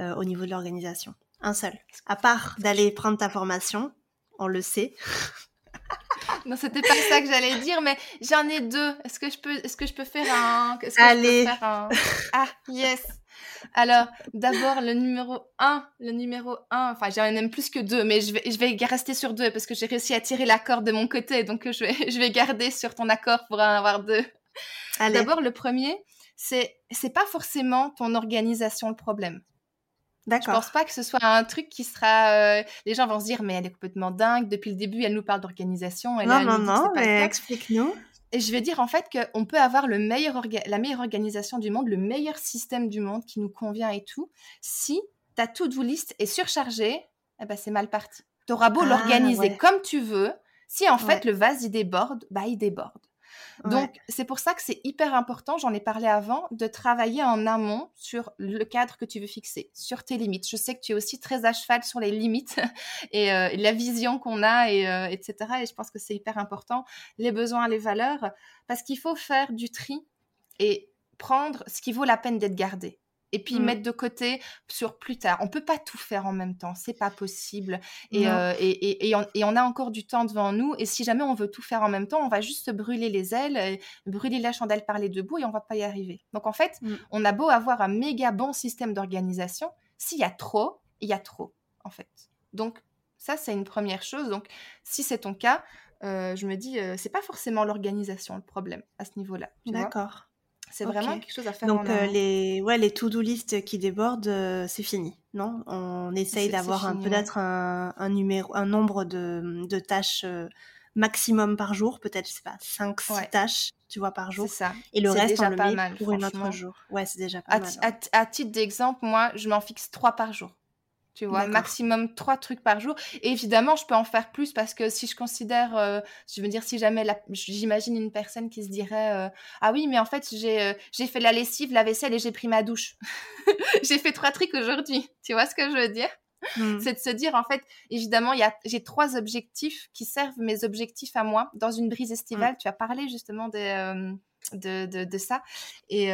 au niveau de l'organisation? Un seul. À part d'aller prendre ta formation, on le sait. non, c'était pas ça que j'allais dire, mais j'en ai deux. Est-ce que je peux, est-ce que je peux faire un, Allez. Ah, yes. Alors, d'abord, le numéro 1, le numéro 1, enfin, j'en ai même plus que deux, mais je vais, je vais rester sur deux parce que j'ai réussi à tirer l'accord de mon côté, donc je vais, je vais garder sur ton accord pour en avoir deux. D'abord, le premier, c'est, c'est pas forcément ton organisation le problème. Je pense pas que ce soit un truc qui sera. Euh, les gens vont se dire, mais elle est complètement dingue. Depuis le début, elle nous parle d'organisation. Non, non, non, mais explique-nous. Et je vais dire en fait qu'on peut avoir le meilleur la meilleure organisation du monde, le meilleur système du monde qui nous convient et tout. Si ta to-do list est surchargée, eh ben c'est mal parti. Tu auras beau ah, l'organiser comme tu veux. Si en fait le vase il déborde, bah il déborde. Donc, c'est pour ça que c'est hyper important, j'en ai parlé avant, de travailler en amont sur le cadre que tu veux fixer, sur tes limites. Je sais que tu es aussi très à cheval sur les limites et, euh, la vision qu'on a, et, euh, etc. Et je pense que c'est hyper important, les besoins, les valeurs, parce qu'il faut faire du tri et prendre ce qui vaut la peine d'être gardé et puis mmh. mettre de côté sur plus tard. On peut pas tout faire en même temps, c'est pas possible. Et, euh, et, et, on, a encore du temps devant nous. Et si jamais on veut tout faire en même temps, on va juste brûler les ailes, brûler la chandelle par les deux bouts et on va pas y arriver. Donc en fait, mmh. on a beau avoir un méga bon système d'organisation, s'il y a trop, il y a trop en fait. Donc ça, c'est une première chose. Donc si c'est ton cas, euh, je me dis, euh, c'est pas forcément l'organisation le problème à ce niveau-là. D'accord. C'est vraiment quelque chose à faire. Donc les ouais les to-do list qui débordent, c'est fini, non? On essaye d'avoir peut-être un, un, numéro, un nombre de, de tâches maximum par jour, peut-être, je sais pas, 5, 6 tâches, tu vois, par jour. C'est ça. Et le reste, on le pas met mal, pour un autre jour. Ouais, c'est déjà pas à mal. À, titre d'exemple, moi, je m'en fixe 3 par jour. Tu vois, maximum 3 trucs par jour. Et évidemment, je peux en faire plus parce que si je considère, euh, je veux dire, si jamais j'imagine une personne qui se dirait euh, Ah oui, mais en fait, j'ai euh, j'ai fait la lessive, la vaisselle et j'ai pris ma douche. j'ai fait trois trucs aujourd'hui. Tu vois ce que je veux dire? Mmh. C'est de se dire, en fait, évidemment, j'ai trois objectifs qui servent mes objectifs à moi. Dans une brise estivale, mmh. tu as parlé justement de, euh, de, de, ça. Et,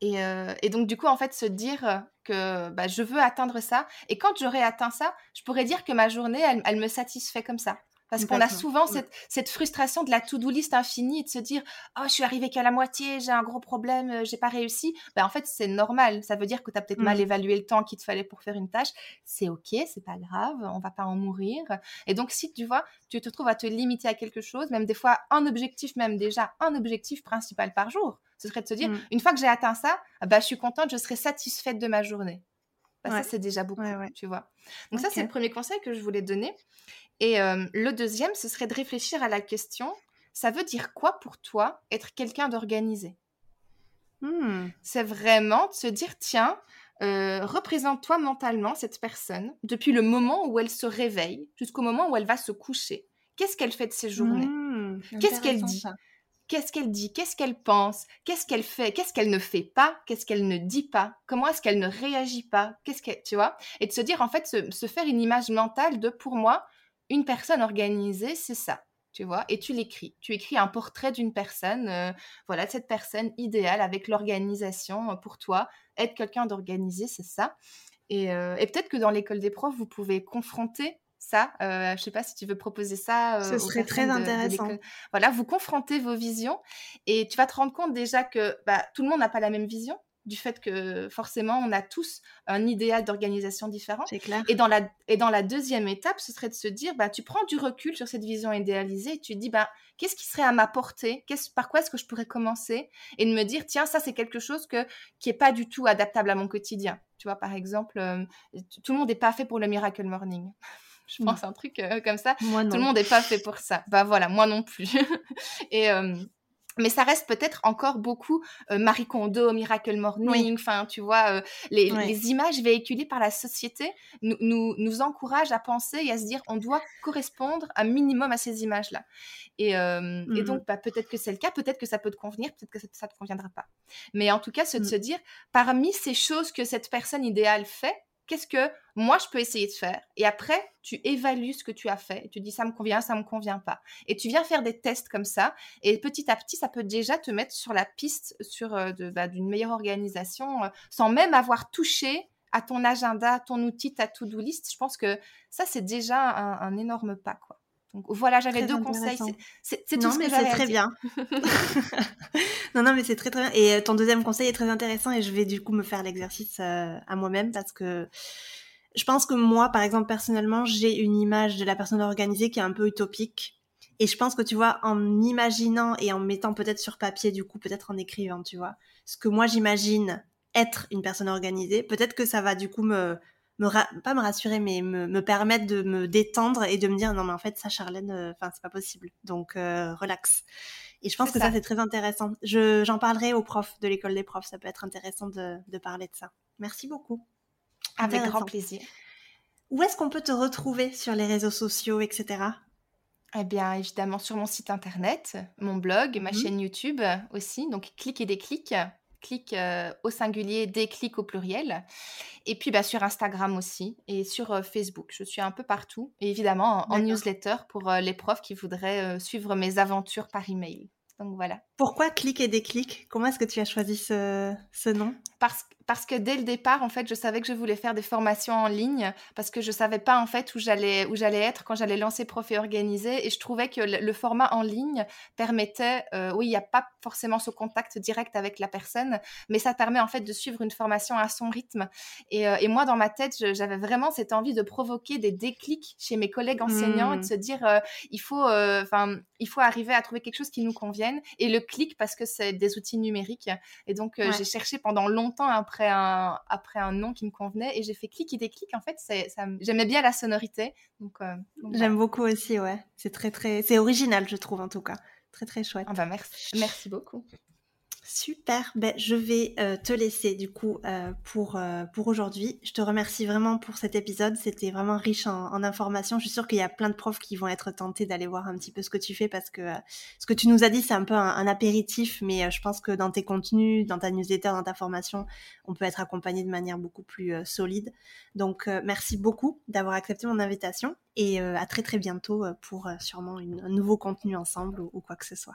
et, euh, et, donc, du coup, en fait, se dire que bah, je veux atteindre ça. Et quand j'aurai atteint ça, je pourrais dire que ma journée, elle, elle me satisfait comme ça. Parce qu'on a souvent cette, cette, frustration de la to-do list infinie et de se dire Oh, je suis arrivé qu'à la moitié, j'ai un gros problème, euh, j'ai pas réussi. Ben, en fait, c'est normal. Ça veut dire que tu as peut-être mal mmh. évalué le temps qu'il te fallait pour faire une tâche. C'est OK, c'est pas grave, on va pas en mourir. Et donc, si tu vois, tu te trouves à te limiter à quelque chose, même des fois un objectif, même déjà un objectif principal par jour, ce serait de se dire mmh. Une fois que j'ai atteint ça, bah, je suis contente, je serai satisfaite de ma journée. Bah, ça, c'est déjà beaucoup, tu vois. Donc, ça, c'est le premier conseil que je voulais donner. Et le deuxième, ce serait de réfléchir à la question, ça veut dire quoi pour toi être quelqu'un d'organisé? Mmh. C'est vraiment de se dire, tiens, représente-toi mentalement cette personne depuis le moment où elle se réveille jusqu'au moment où elle va se coucher. Qu'est-ce qu'elle fait de ses journées? Mmh, Qu'est-ce qu'elle dit? Qu'est-ce qu'elle dit? Qu'est-ce qu'elle pense? Qu'est-ce qu'elle fait? Qu'est-ce qu'elle ne fait pas? Qu'est-ce qu'elle ne dit pas? Comment est-ce qu'elle ne réagit pas? Qu'est-ce que tu vois? Et de se dire en fait se, faire une image mentale de pour moi une personne organisée, c'est ça, tu vois, et tu l'écris. Tu écris un portrait d'une personne, euh, voilà, cette personne idéale avec l'organisation euh, pour toi. Être quelqu'un d'organisé, c'est ça. Euh, et, peut-être que dans l'école des profs, vous pouvez confronter ça. je ne sais pas si tu veux proposer ça. Ce serait très intéressant. voilà, vous confrontez vos visions et tu vas te rendre compte déjà que bah, tout le monde n'a pas la même vision du fait que forcément on a tous un idéal d'organisation différent. C'est clair. Et dans, la, et dans la deuxième étape, ce serait de se dire, bah, tu prends du recul sur cette vision idéalisée et tu dis, bah, qu'est-ce qui serait à ma portée? Par quoi est-ce que je pourrais commencer? Et de me dire, tiens, ça c'est quelque chose que, qui n'est pas du tout adaptable à mon quotidien. Tu vois, par exemple, euh, tout le monde n'est pas fait pour le Miracle Morning. je pense un truc euh, comme ça. Moi, non. Tout le monde n'est pas fait pour ça. Bah voilà, moi non plus. et, euh, mais ça reste peut-être encore beaucoup euh, Marie Kondo, Miracle Morning, enfin, tu vois, euh, les, les, images véhiculées par la société nous, nous, nous, encouragent à penser et à se dire on doit correspondre un minimum à ces images-là. Et, euh, et, mmh donc, bah, peut-être que c'est le cas, peut-être que ça peut te convenir, peut-être que ça ne te conviendra pas. Mais en tout cas, c'est de mmh. se dire, parmi ces choses que cette personne idéale fait, qu'est-ce que moi je peux essayer de faire Et après, tu évalues ce que tu as fait. tu dis ça me convient, ça me convient pas. Et tu viens faire des tests comme ça. Et petit à petit, ça peut déjà te mettre sur la piste sur euh, bah, d'une meilleure organisation, euh, sans même avoir touché à ton agenda, ton outil, ta to-do list. Je pense que ça, c'est déjà un, énorme pas, quoi. Donc voilà, j'avais deux conseils. C'est tout ce que c'est très bien. non, non, mais c'est très très bien. Et euh, ton deuxième conseil est très intéressant et je vais du coup me faire l'exercice à moi-même parce que je pense que moi, par exemple, personnellement, j'ai une image de la personne organisée qui est un peu utopique. Et je pense que tu vois, en imaginant et en mettant peut-être sur papier, du coup, peut-être en écrivant, tu vois, ce que moi j'imagine être une personne organisée, peut-être que ça va du coup me, me pas me rassurer, mais me, me, permettre de me détendre et de me dire non mais en fait ça, Charlène, euh, enfin c'est pas possible, donc euh, relax. Et je pense que ça, c'est très intéressant. Je, j'en parlerai aux profs de l'école des profs, ça peut être intéressant de, de parler de ça. Merci beaucoup. Avec grand plaisir. Où est-ce qu'on peut te retrouver sur les réseaux sociaux, etc. Eh bien, évidemment, sur mon site internet, mon blog, ma mmh chaîne YouTube aussi. Donc, clique et déclic. Clique euh, au singulier, déclic au pluriel. Et puis, bah, sur Instagram aussi et sur euh, Facebook. Je suis un peu partout. Et évidemment, en, newsletter pour euh, les profs qui voudraient suivre mes aventures par email. Donc, voilà. Pourquoi clique et déclic Comment est-ce que tu as choisi ce, ce nom? Parce, parce que dès le départ, en fait, je savais que je voulais faire des formations en ligne parce que je savais pas en fait où j'allais où j'allais être quand j'allais lancer Prof et Organiser et je trouvais que le, format en ligne permettait, euh, oui, il n'y a pas forcément ce contact direct avec la personne, mais ça permet en fait de suivre une formation à son rythme. Et, euh, et moi, dans ma tête, j'avais vraiment cette envie de provoquer des déclics chez mes collègues enseignants et de mmh. se dire, euh, il faut, enfin, il faut arriver à trouver quelque chose qui nous convienne et le clic parce que c'est des outils numériques. Et donc, j'ai cherché pendant longtemps après un, après un nom qui me convenait et j'ai fait clic et déclic. En fait, j'aimais bien la sonorité. Donc, euh, J'aime beaucoup aussi, ouais. C'est très, très, c'est original, je trouve, en tout cas. Très, très chouette. Ah bah merci, merci beaucoup. Super, ben, je vais euh, te laisser du coup euh, pour, euh, pour aujourd'hui. Je te remercie vraiment pour cet épisode, c'était vraiment riche en, informations. Je suis sûre qu'il y a plein de profs qui vont être tentés d'aller voir un petit peu ce que tu fais parce que ce que tu nous as dit c'est un peu un, apéritif, mais je pense que dans tes contenus, dans ta newsletter, dans ta formation, on peut être accompagné de manière beaucoup plus solide. Donc merci beaucoup d'avoir accepté mon invitation et à très très bientôt pour sûrement un nouveau contenu ensemble ou quoi que ce soit.